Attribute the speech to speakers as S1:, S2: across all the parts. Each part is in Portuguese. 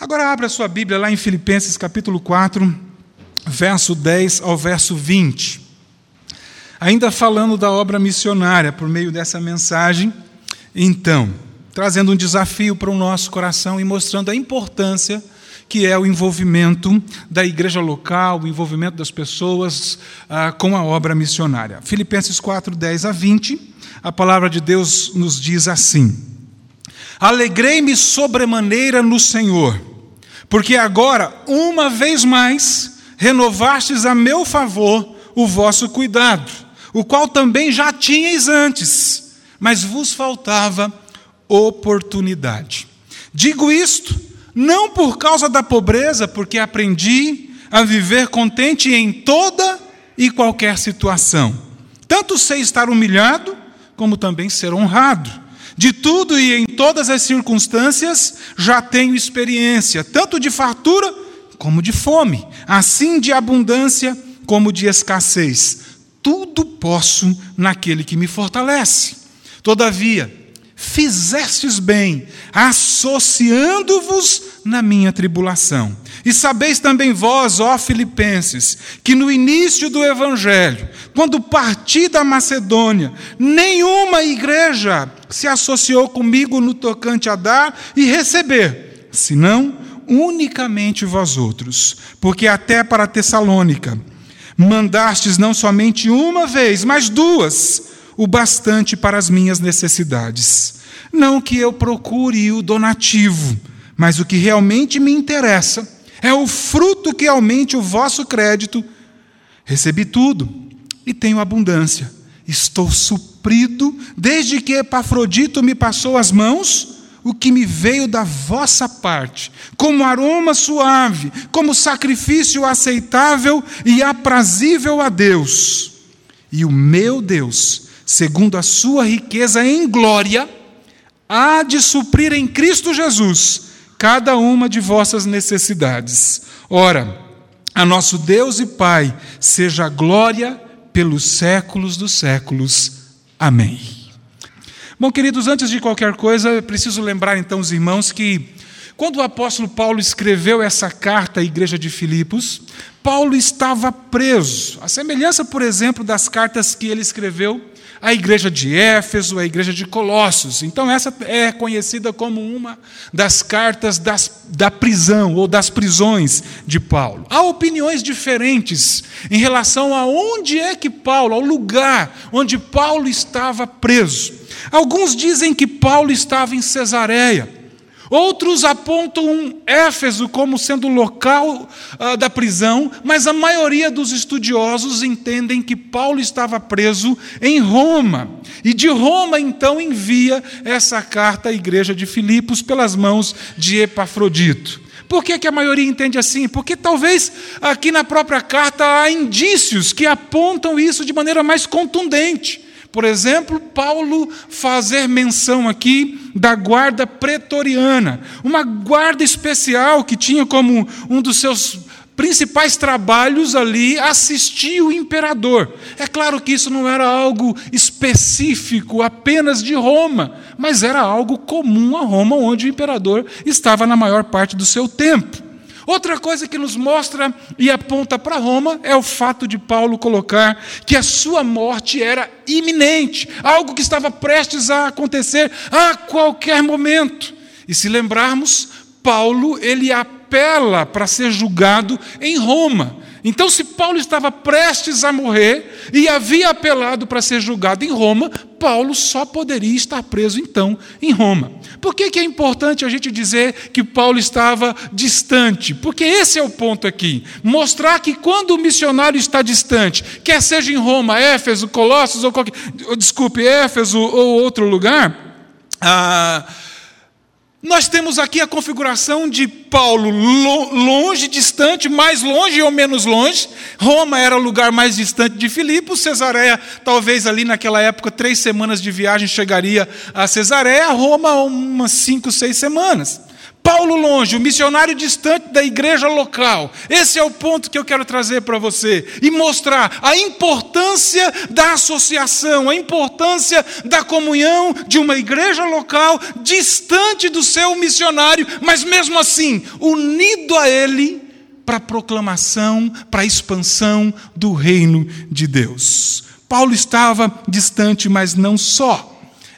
S1: Agora abra sua Bíblia lá em Filipenses capítulo 4, verso 10 ao verso 20. Ainda falando da obra missionária por meio dessa mensagem, então, trazendo um desafio para o nosso coração e mostrando a importância que é o envolvimento da igreja local, o envolvimento das pessoas ah, com a obra missionária. Filipenses 4, 10 a 20, a palavra de Deus nos diz assim: Alegrei-me sobremaneira no Senhor porque agora, uma vez mais, renovastes a meu favor o vosso cuidado, o qual também já tinhais antes, mas vos faltava oportunidade. Digo isto não por causa da pobreza, porque aprendi a viver contente em toda e qualquer situação. Tanto sei estar humilhado, como também ser honrado. De tudo e em todas as circunstâncias já tenho experiência, tanto de fartura como de fome, assim de abundância como de escassez. Tudo posso naquele que me fortalece. Todavia, fizestes bem, associando-vos na minha tribulação. E sabeis também vós, ó Filipenses, que no início do Evangelho, quando parti da Macedônia, nenhuma igreja se associou comigo no tocante a dar e receber, senão unicamente vós outros, porque até para Tessalônica mandastes não somente uma vez, mas duas o bastante para as minhas necessidades. Não que eu procure o donativo, mas o que realmente me interessa é o fruto que aumente o vosso crédito. Recebi tudo e tenho abundância. Estou suprido desde que Epafrodito me passou as mãos o que me veio da vossa parte, como aroma suave, como sacrifício aceitável e aprazível a Deus. E o meu Deus segundo a sua riqueza em glória, há de suprir em Cristo Jesus cada uma de vossas necessidades. Ora, a nosso Deus e Pai seja glória pelos séculos dos séculos. Amém. Bom, queridos, antes de qualquer coisa, preciso lembrar então os irmãos que quando o apóstolo Paulo escreveu essa carta à igreja de Filipos, Paulo estava preso. A semelhança, por exemplo, das cartas que ele escreveu a igreja de Éfeso, a igreja de Colossos. Então, essa é conhecida como uma das cartas das, da prisão ou das prisões de Paulo. Há opiniões diferentes em relação a onde é que Paulo, ao lugar onde Paulo estava preso. Alguns dizem que Paulo estava em Cesareia. Outros apontam Éfeso como sendo o local uh, da prisão, mas a maioria dos estudiosos entendem que Paulo estava preso em Roma. E de Roma, então, envia essa carta à igreja de Filipos pelas mãos de Epafrodito. Por que, que a maioria entende assim? Porque talvez aqui na própria carta há indícios que apontam isso de maneira mais contundente. Por exemplo, Paulo fazer menção aqui da guarda pretoriana, uma guarda especial que tinha como um dos seus principais trabalhos ali assistir o imperador. É claro que isso não era algo específico apenas de Roma, mas era algo comum a Roma, onde o imperador estava na maior parte do seu tempo. Outra coisa que nos mostra e aponta para Roma é o fato de Paulo colocar que a sua morte era iminente, algo que estava prestes a acontecer a qualquer momento. E se lembrarmos, Paulo ele apela para ser julgado em Roma. Então, se Paulo estava prestes a morrer e havia apelado para ser julgado em Roma, Paulo só poderia estar preso então em Roma. Por que, é importante a gente dizer que Paulo estava distante? Porque esse é o ponto aqui. Mostrar que quando o missionário está distante, quer seja em Roma, Éfeso, Colossos, ou qualquer. Desculpe, Éfeso ou outro lugar. Ah, nós temos aqui a configuração de Paulo longe, distante, mais longe ou menos longe. Roma era o lugar mais distante de Filipos. Cesareia, talvez ali naquela época, três semanas de viagem chegaria a Cesareia. Roma, umas cinco, seis semanas. Paulo longe, o missionário distante da igreja local. Esse é o ponto que eu quero trazer para você e mostrar a importância da associação, a importância da comunhão de uma igreja local distante do seu missionário, mas mesmo assim unido a ele para a proclamação, para a expansão do reino de Deus. Paulo estava distante, mas não só.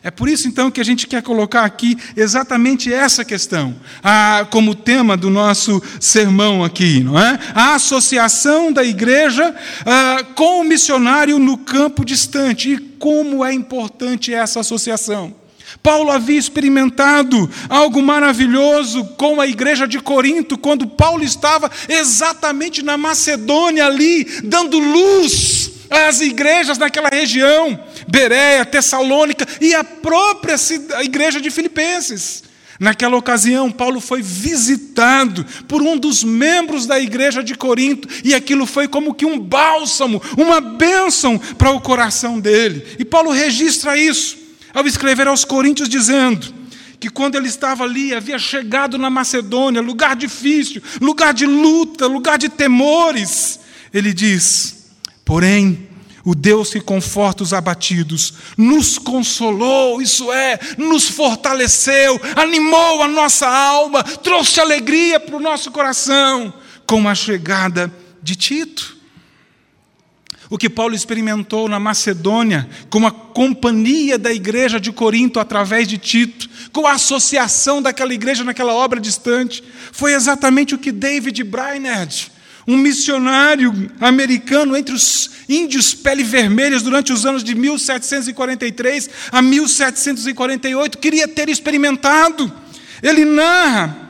S1: É por isso, então, que a gente quer colocar aqui exatamente essa questão, a, como tema do nosso sermão aqui, não é? A associação da igreja a, com o missionário no campo distante e como é importante essa associação. Paulo havia experimentado algo maravilhoso com a igreja de Corinto, quando Paulo estava exatamente na Macedônia ali, dando luz às igrejas naquela região, Bereia, Tessalônica e a própria igreja de Filipenses. Naquela ocasião, Paulo foi visitado por um dos membros da igreja de Corinto, e aquilo foi como que um bálsamo, uma bênção para o coração dele. E Paulo registra isso ao escrever aos Coríntios, dizendo que quando ele estava ali, havia chegado na Macedônia, lugar difícil, lugar de luta, lugar de temores, ele diz: porém, o Deus que conforta os abatidos, nos consolou, isso é, nos fortaleceu, animou a nossa alma, trouxe alegria para o nosso coração com a chegada de Tito. O que Paulo experimentou na Macedônia, com a companhia da igreja de Corinto através de Tito, com a associação daquela igreja naquela obra distante, foi exatamente o que David Brainerd, um missionário americano entre os índios pele vermelhas durante os anos de 1743 a 1748 queria ter experimentado. Ele narra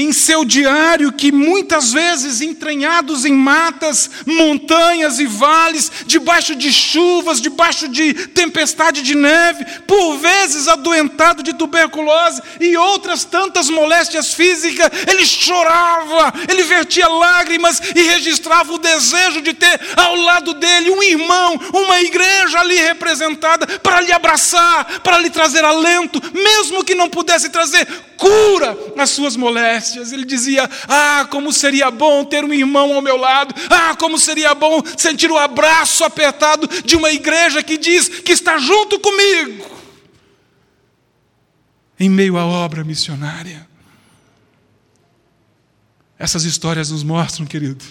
S1: em seu diário que muitas vezes entranhados em matas, montanhas e vales, debaixo de chuvas, debaixo de tempestade de neve, por vezes adoentado de tuberculose e outras tantas moléstias físicas, ele chorava, ele vertia lágrimas e registrava o desejo de ter ao lado dele um irmão, uma igreja ali representada para lhe abraçar, para lhe trazer alento, mesmo que não pudesse trazer cura às suas moléstias. Ele dizia: Ah, como seria bom ter um irmão ao meu lado. Ah, como seria bom sentir o abraço apertado de uma igreja que diz que está junto comigo. Em meio à obra missionária. Essas histórias nos mostram, querido,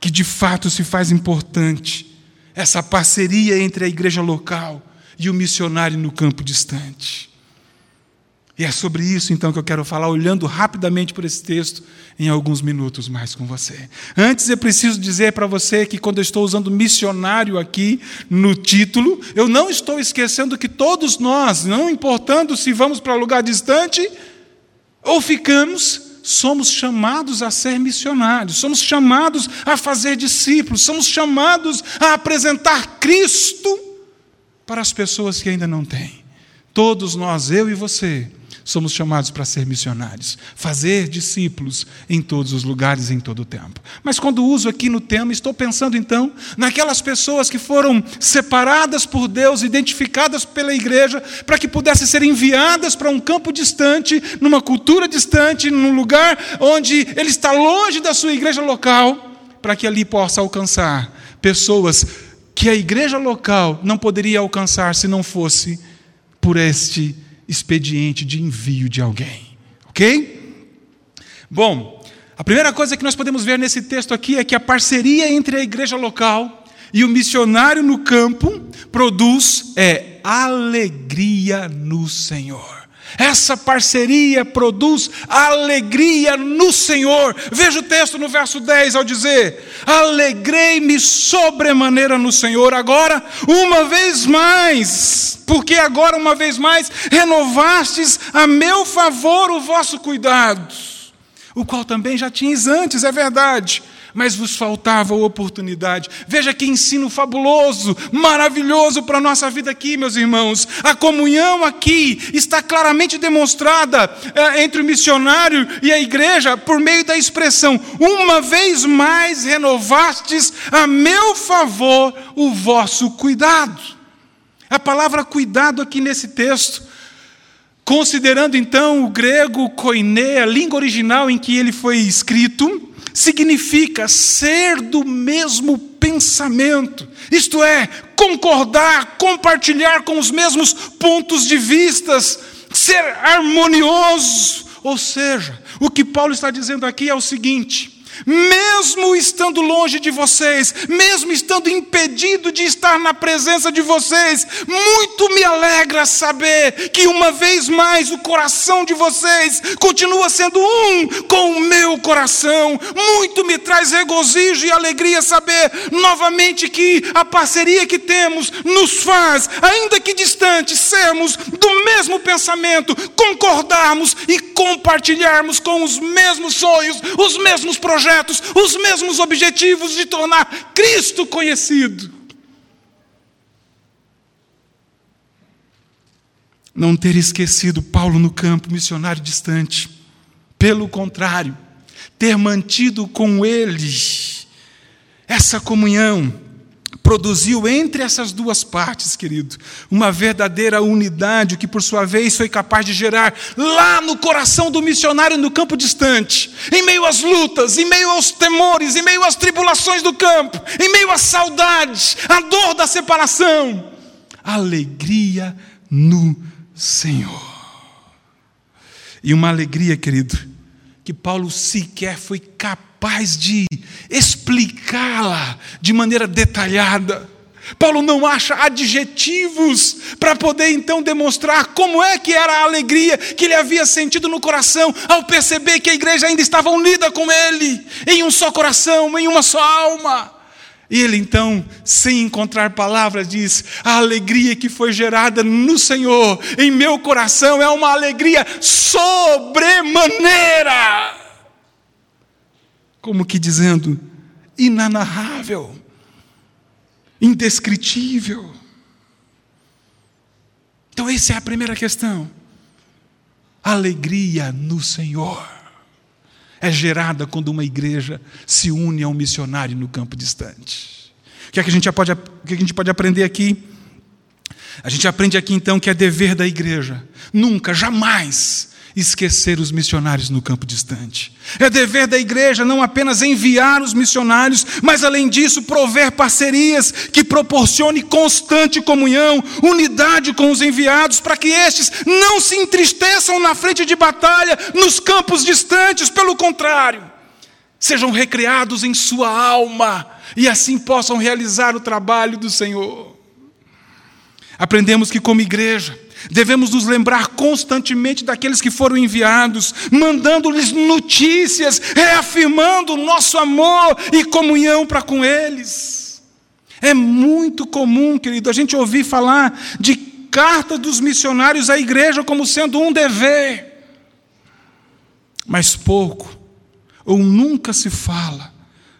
S1: que de fato se faz importante essa parceria entre a igreja local e o missionário no campo distante. E é sobre isso então que eu quero falar, olhando rapidamente por esse texto em alguns minutos mais com você. Antes eu preciso dizer para você que quando eu estou usando missionário aqui no título, eu não estou esquecendo que todos nós, não importando se vamos para lugar distante ou ficamos, somos chamados a ser missionários, somos chamados a fazer discípulos, somos chamados a apresentar Cristo para as pessoas que ainda não têm. Todos nós, eu e você, somos chamados para ser missionários, fazer discípulos em todos os lugares, em todo o tempo. Mas quando uso aqui no tema, estou pensando então naquelas pessoas que foram separadas por Deus, identificadas pela igreja, para que pudessem ser enviadas para um campo distante, numa cultura distante, num lugar onde ele está longe da sua igreja local, para que ali possa alcançar pessoas que a igreja local não poderia alcançar se não fosse por este expediente de envio de alguém. Ok? Bom, a primeira coisa que nós podemos ver nesse texto aqui é que a parceria entre a igreja local e o missionário no campo produz é alegria no Senhor. Essa parceria produz alegria no Senhor. Veja o texto no verso 10 ao dizer: Alegrei-me sobremaneira no Senhor, agora uma vez mais, porque agora uma vez mais renovastes a meu favor o vosso cuidado, o qual também já tinhas antes, é verdade mas vos faltava oportunidade. Veja que ensino fabuloso, maravilhoso para a nossa vida aqui, meus irmãos. A comunhão aqui está claramente demonstrada é, entre o missionário e a igreja por meio da expressão: uma vez mais renovastes a meu favor o vosso cuidado. A palavra cuidado aqui nesse texto Considerando então o grego koiné, a língua original em que ele foi escrito, significa ser do mesmo pensamento, isto é, concordar, compartilhar com os mesmos pontos de vistas, ser harmonioso. Ou seja, o que Paulo está dizendo aqui é o seguinte: mesmo estando longe de vocês, mesmo estando impedido de estar na presença de vocês, muito me alegra saber que uma vez mais o coração de vocês continua sendo um com o meu coração. Muito me traz regozijo e alegria saber novamente que a parceria que temos nos faz, ainda que distantes, sermos do mesmo pensamento, concordarmos e compartilharmos com os mesmos sonhos, os mesmos projetos projetos, os mesmos objetivos de tornar Cristo conhecido. Não ter esquecido Paulo no campo missionário distante, pelo contrário, ter mantido com ele essa comunhão, produziu entre essas duas partes, querido, uma verdadeira unidade, que por sua vez foi capaz de gerar lá no coração do missionário no campo distante, em meio às lutas, em meio aos temores, em meio às tribulações do campo, em meio à saudade, à dor da separação, alegria no Senhor. E uma alegria, querido, que Paulo sequer foi capaz de explicá-la de maneira detalhada. Paulo não acha adjetivos para poder então demonstrar como é que era a alegria que ele havia sentido no coração ao perceber que a igreja ainda estava unida com ele, em um só coração, em uma só alma. E ele então, sem encontrar palavras, diz: A alegria que foi gerada no Senhor, em meu coração, é uma alegria sobremaneira. Como que dizendo, inanarrável, indescritível. Então, essa é a primeira questão. alegria no Senhor é gerada quando uma igreja se une a um missionário no campo distante. O que, é que, a, gente pode, o que a gente pode aprender aqui? A gente aprende aqui então que é dever da igreja nunca, jamais esquecer os missionários no campo distante. É dever da igreja não apenas enviar os missionários, mas além disso prover parcerias que proporcione constante comunhão, unidade com os enviados, para que estes não se entristeçam na frente de batalha nos campos distantes, pelo contrário, sejam recriados em sua alma e assim possam realizar o trabalho do Senhor. Aprendemos que como igreja Devemos nos lembrar constantemente daqueles que foram enviados, mandando-lhes notícias, reafirmando o nosso amor e comunhão para com eles. É muito comum, querido, a gente ouvir falar de carta dos missionários à igreja como sendo um dever, mas pouco ou nunca se fala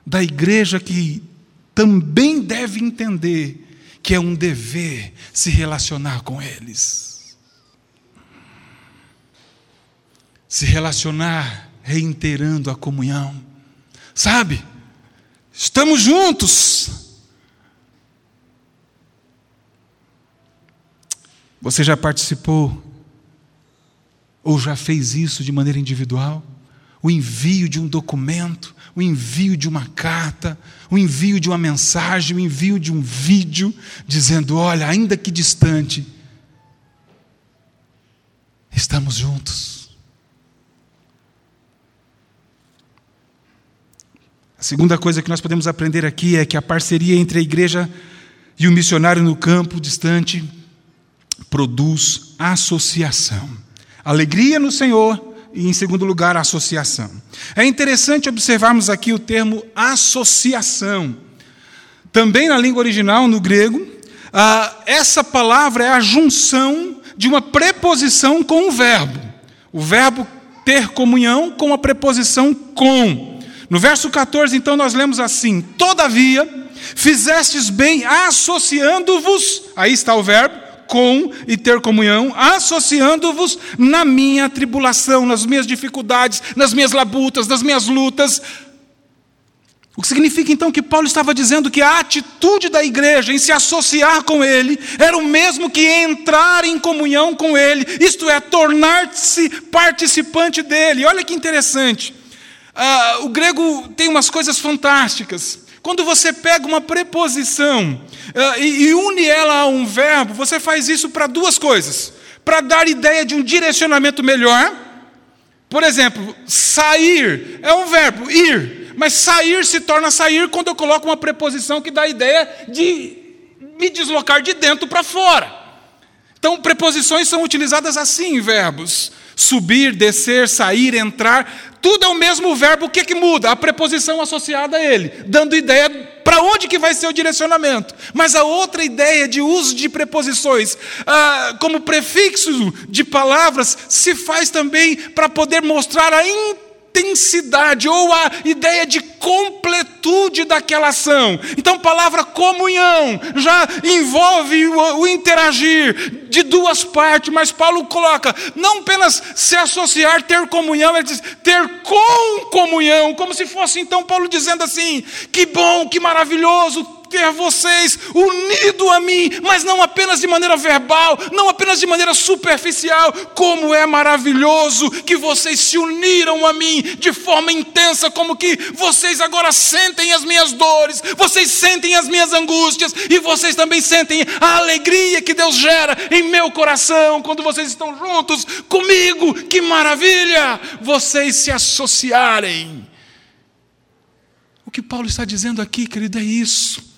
S1: da igreja que também deve entender que é um dever se relacionar com eles. Se relacionar reiterando a comunhão. Sabe? Estamos juntos. Você já participou ou já fez isso de maneira individual? O envio de um documento, o envio de uma carta, o envio de uma mensagem, o envio de um vídeo, dizendo: olha, ainda que distante, estamos juntos. A segunda coisa que nós podemos aprender aqui é que a parceria entre a igreja e o missionário no campo distante produz associação. Alegria no Senhor e, em segundo lugar, associação. É interessante observarmos aqui o termo associação. Também na língua original, no grego, ah, essa palavra é a junção de uma preposição com um verbo. O verbo ter comunhão com a preposição com. No verso 14, então, nós lemos assim: Todavia, fizestes bem associando-vos, aí está o verbo, com e ter comunhão, associando-vos na minha tribulação, nas minhas dificuldades, nas minhas labutas, nas minhas lutas. O que significa então que Paulo estava dizendo que a atitude da igreja em se associar com ele era o mesmo que entrar em comunhão com ele, isto é, tornar-se participante dele. Olha que interessante. Ah, o grego tem umas coisas fantásticas. Quando você pega uma preposição ah, e, e une ela a um verbo, você faz isso para duas coisas: para dar ideia de um direcionamento melhor. Por exemplo, sair é um verbo, ir mas sair se torna sair quando eu coloco uma preposição que dá a ideia de me deslocar de dentro para fora. Então, preposições são utilizadas assim em verbos: subir, descer, sair, entrar. Tudo é o mesmo verbo, o que, que muda? A preposição associada a ele, dando ideia para onde que vai ser o direcionamento. Mas a outra ideia de uso de preposições ah, como prefixo de palavras se faz também para poder mostrar a intensidade ou a ideia de completude daquela ação. Então, a palavra comunhão já envolve o, o interagir de duas partes, mas Paulo coloca não apenas se associar, ter comunhão, ele diz ter com comunhão, como se fosse então Paulo dizendo assim: que bom, que maravilhoso, ter vocês unido a mim, mas não apenas de maneira verbal, não apenas de maneira superficial, como é maravilhoso que vocês se uniram a mim de forma intensa, como que vocês agora sentem as minhas dores, vocês sentem as minhas angústias e vocês também sentem a alegria que Deus gera em meu coração quando vocês estão juntos comigo. Que maravilha! Vocês se associarem. O que Paulo está dizendo aqui, querido, é isso.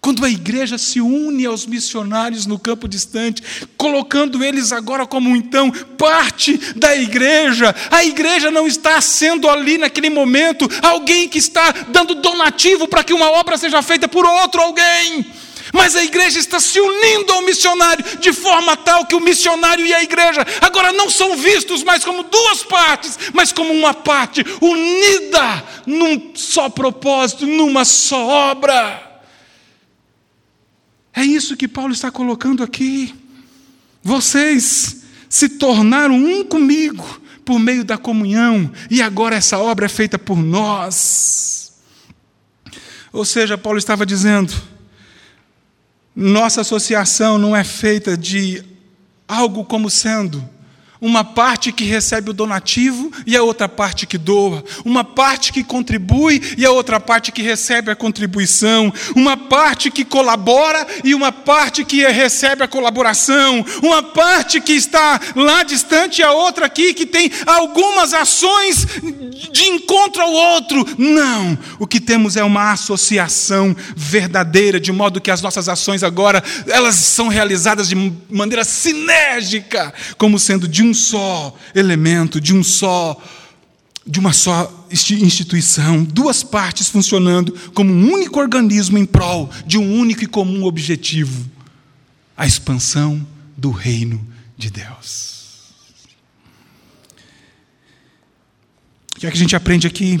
S1: Quando a igreja se une aos missionários no campo distante, colocando eles agora como então parte da igreja, a igreja não está sendo ali naquele momento alguém que está dando donativo para que uma obra seja feita por outro alguém. Mas a igreja está se unindo ao missionário de forma tal que o missionário e a igreja agora não são vistos mais como duas partes, mas como uma parte unida num só propósito, numa só obra. É isso que Paulo está colocando aqui. Vocês se tornaram um comigo por meio da comunhão, e agora essa obra é feita por nós. Ou seja, Paulo estava dizendo: nossa associação não é feita de algo como sendo uma parte que recebe o donativo e a outra parte que doa. Uma parte que contribui e a outra parte que recebe a contribuição. Uma parte que colabora e uma parte que recebe a colaboração. Uma parte que está lá distante e a outra aqui que tem algumas ações de encontro ao outro. Não. O que temos é uma associação verdadeira, de modo que as nossas ações agora elas são realizadas de maneira sinérgica, como sendo de um só elemento, de um só de uma só instituição, duas partes funcionando como um único organismo em prol de um único e comum objetivo: a expansão do reino de Deus. O que é que a gente aprende aqui?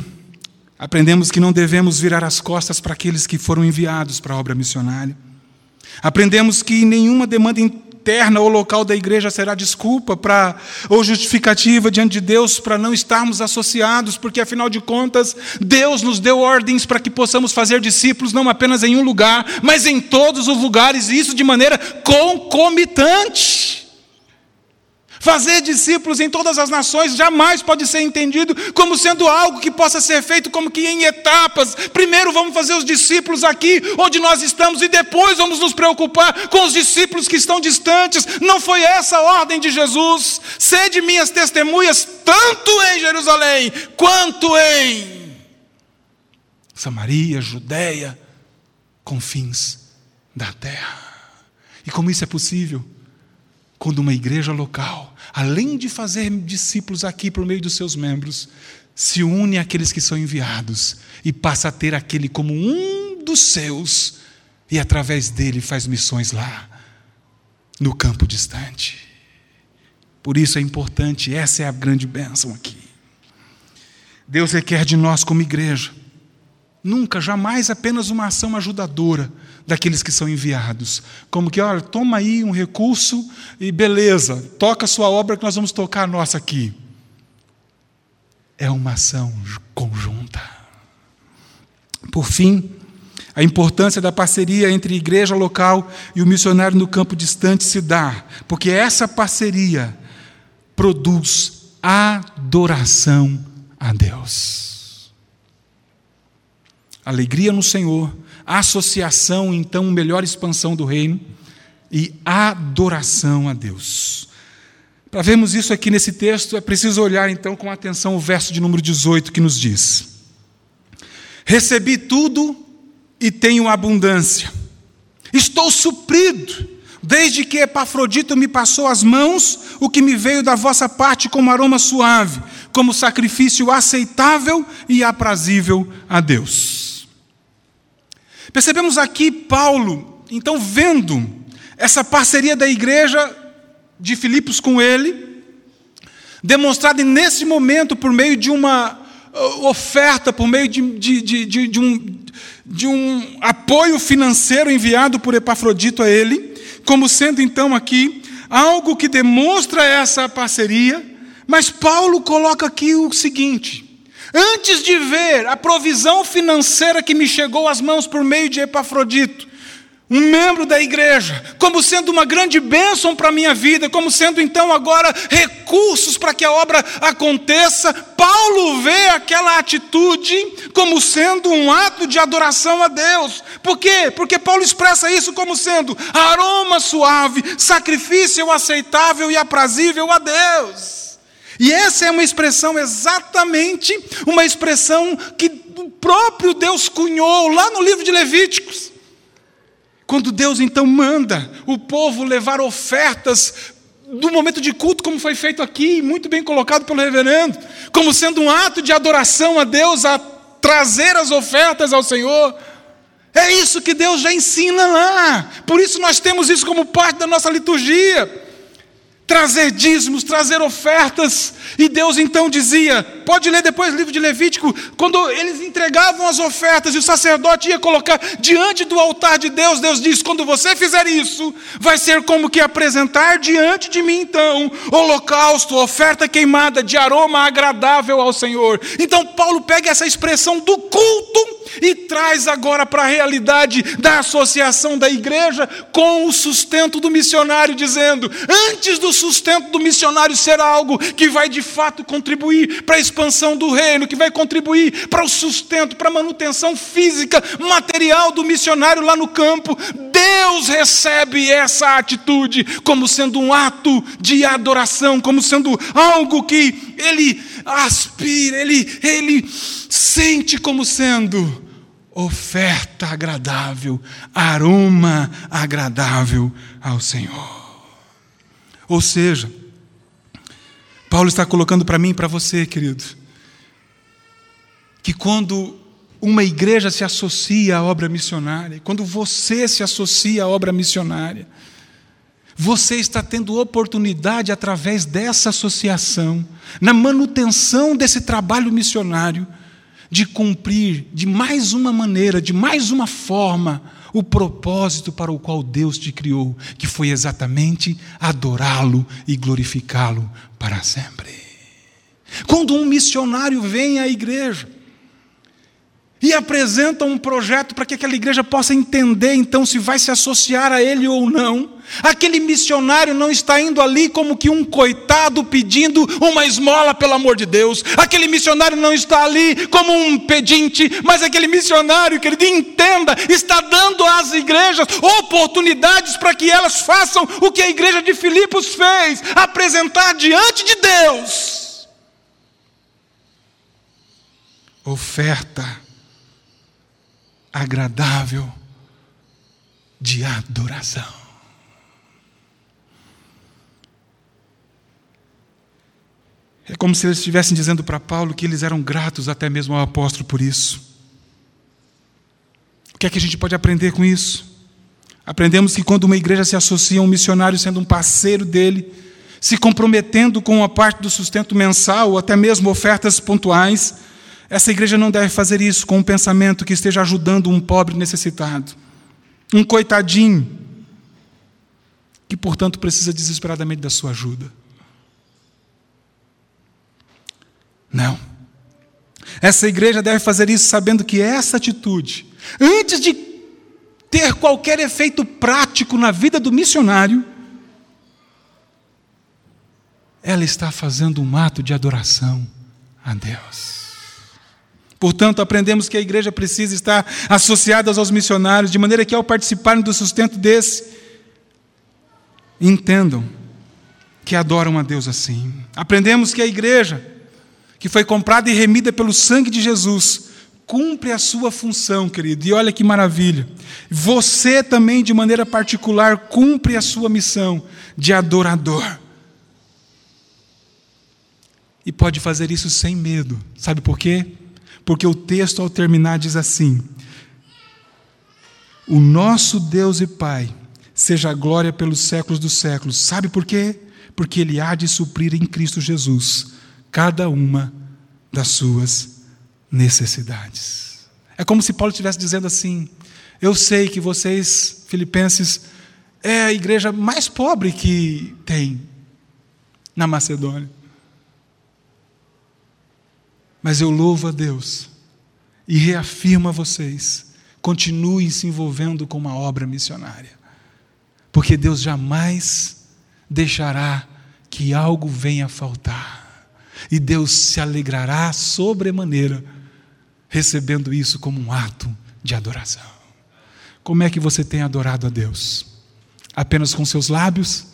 S1: Aprendemos que não devemos virar as costas para aqueles que foram enviados para a obra missionária. Aprendemos que nenhuma demanda eterna ou local da igreja será desculpa para ou justificativa diante de Deus para não estarmos associados, porque afinal de contas, Deus nos deu ordens para que possamos fazer discípulos não apenas em um lugar, mas em todos os lugares, e isso de maneira concomitante. Fazer discípulos em todas as nações jamais pode ser entendido como sendo algo que possa ser feito como que em etapas. Primeiro vamos fazer os discípulos aqui onde nós estamos e depois vamos nos preocupar com os discípulos que estão distantes. Não foi essa a ordem de Jesus. Sede minhas testemunhas tanto em Jerusalém quanto em Samaria, Judéia, confins da terra. E como isso é possível? quando uma igreja local, além de fazer discípulos aqui por meio dos seus membros, se une àqueles que são enviados e passa a ter aquele como um dos seus e através dele faz missões lá, no campo distante. Por isso é importante, essa é a grande bênção aqui. Deus requer de nós, como igreja, nunca, jamais apenas uma ação ajudadora daqueles que são enviados. Como que, olha, toma aí um recurso e beleza, toca a sua obra que nós vamos tocar a nossa aqui. É uma ação conjunta. Por fim, a importância da parceria entre a igreja local e o missionário no campo distante se dá, porque essa parceria produz adoração a Deus. Alegria no Senhor, associação, então, melhor expansão do reino e adoração a Deus. Para vermos isso aqui nesse texto, é preciso olhar então com atenção o verso de número 18 que nos diz: Recebi tudo e tenho abundância. Estou suprido, desde que Epafrodito me passou as mãos, o que me veio da vossa parte como aroma suave, como sacrifício aceitável e aprazível a Deus. Percebemos aqui Paulo, então, vendo essa parceria da igreja de Filipos com ele, demonstrada nesse momento por meio de uma uh, oferta, por meio de, de, de, de, um, de um apoio financeiro enviado por Epafrodito a ele, como sendo então aqui algo que demonstra essa parceria, mas Paulo coloca aqui o seguinte: antes de ver a provisão financeira que me chegou às mãos por meio de Epafrodito, um membro da igreja, como sendo uma grande bênção para a minha vida, como sendo então agora recursos para que a obra aconteça, Paulo vê aquela atitude como sendo um ato de adoração a Deus. Por quê? Porque Paulo expressa isso como sendo aroma suave, sacrifício aceitável e aprazível a Deus. E essa é uma expressão exatamente uma expressão que o próprio Deus cunhou lá no livro de Levíticos. Quando Deus então manda o povo levar ofertas do momento de culto, como foi feito aqui, muito bem colocado pelo reverendo, como sendo um ato de adoração a Deus, a trazer as ofertas ao Senhor. É isso que Deus já ensina lá. Por isso nós temos isso como parte da nossa liturgia trazer dízimos, trazer ofertas. E Deus então dizia: pode ler depois o livro de Levítico, quando eles entregavam as ofertas e o sacerdote ia colocar diante do altar de Deus, Deus diz: quando você fizer isso, vai ser como que apresentar diante de mim então holocausto, oferta queimada de aroma agradável ao Senhor. Então Paulo pega essa expressão do culto e traz agora para a realidade da associação da igreja com o sustento do missionário, dizendo: antes do sustento do missionário ser algo que vai de fato contribuir para a expansão do reino, que vai contribuir para o sustento, para a manutenção física, material do missionário lá no campo, Deus recebe essa atitude como sendo um ato de adoração, como sendo algo que ele aspira, ele, ele sente como sendo oferta agradável, aroma agradável ao Senhor. Ou seja, Paulo está colocando para mim e para você, querido, que quando uma igreja se associa à obra missionária, quando você se associa à obra missionária, você está tendo oportunidade, através dessa associação, na manutenção desse trabalho missionário, de cumprir de mais uma maneira, de mais uma forma, o propósito para o qual Deus te criou, que foi exatamente adorá-lo e glorificá-lo para sempre. Quando um missionário vem à igreja, e apresenta um projeto para que aquela igreja possa entender então se vai se associar a ele ou não. Aquele missionário não está indo ali como que um coitado pedindo uma esmola, pelo amor de Deus. Aquele missionário não está ali como um pedinte, mas aquele missionário, que ele entenda, está dando às igrejas oportunidades para que elas façam o que a igreja de Filipos fez apresentar diante de Deus. Oferta agradável de adoração. É como se eles estivessem dizendo para Paulo que eles eram gratos até mesmo ao apóstolo por isso. O que é que a gente pode aprender com isso? Aprendemos que quando uma igreja se associa a um missionário sendo um parceiro dele, se comprometendo com uma parte do sustento mensal ou até mesmo ofertas pontuais, essa igreja não deve fazer isso com um pensamento que esteja ajudando um pobre necessitado, um coitadinho, que portanto precisa desesperadamente da sua ajuda. Não. Essa igreja deve fazer isso sabendo que essa atitude, antes de ter qualquer efeito prático na vida do missionário, ela está fazendo um ato de adoração a Deus. Portanto, aprendemos que a igreja precisa estar associada aos missionários, de maneira que, ao participarem do sustento desse, entendam que adoram a Deus assim. Aprendemos que a igreja, que foi comprada e remida pelo sangue de Jesus, cumpre a sua função, querido. E olha que maravilha. Você também, de maneira particular, cumpre a sua missão de adorador. E pode fazer isso sem medo. Sabe por quê? Porque o texto, ao terminar, diz assim: O nosso Deus e Pai, seja a glória pelos séculos dos séculos. Sabe por quê? Porque Ele há de suprir em Cristo Jesus cada uma das suas necessidades. É como se Paulo estivesse dizendo assim: Eu sei que vocês, filipenses, é a igreja mais pobre que tem na Macedônia. Mas eu louvo a Deus e reafirmo a vocês: continuem se envolvendo com uma obra missionária, porque Deus jamais deixará que algo venha a faltar, e Deus se alegrará sobremaneira recebendo isso como um ato de adoração. Como é que você tem adorado a Deus? Apenas com seus lábios?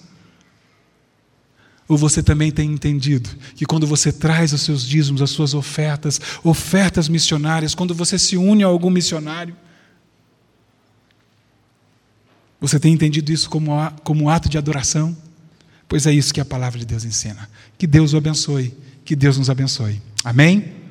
S1: Ou você também tem entendido que quando você traz os seus dízimos, as suas ofertas, ofertas missionárias, quando você se une a algum missionário, você tem entendido isso como, como ato de adoração? Pois é isso que a palavra de Deus ensina. Que Deus o abençoe, que Deus nos abençoe. Amém?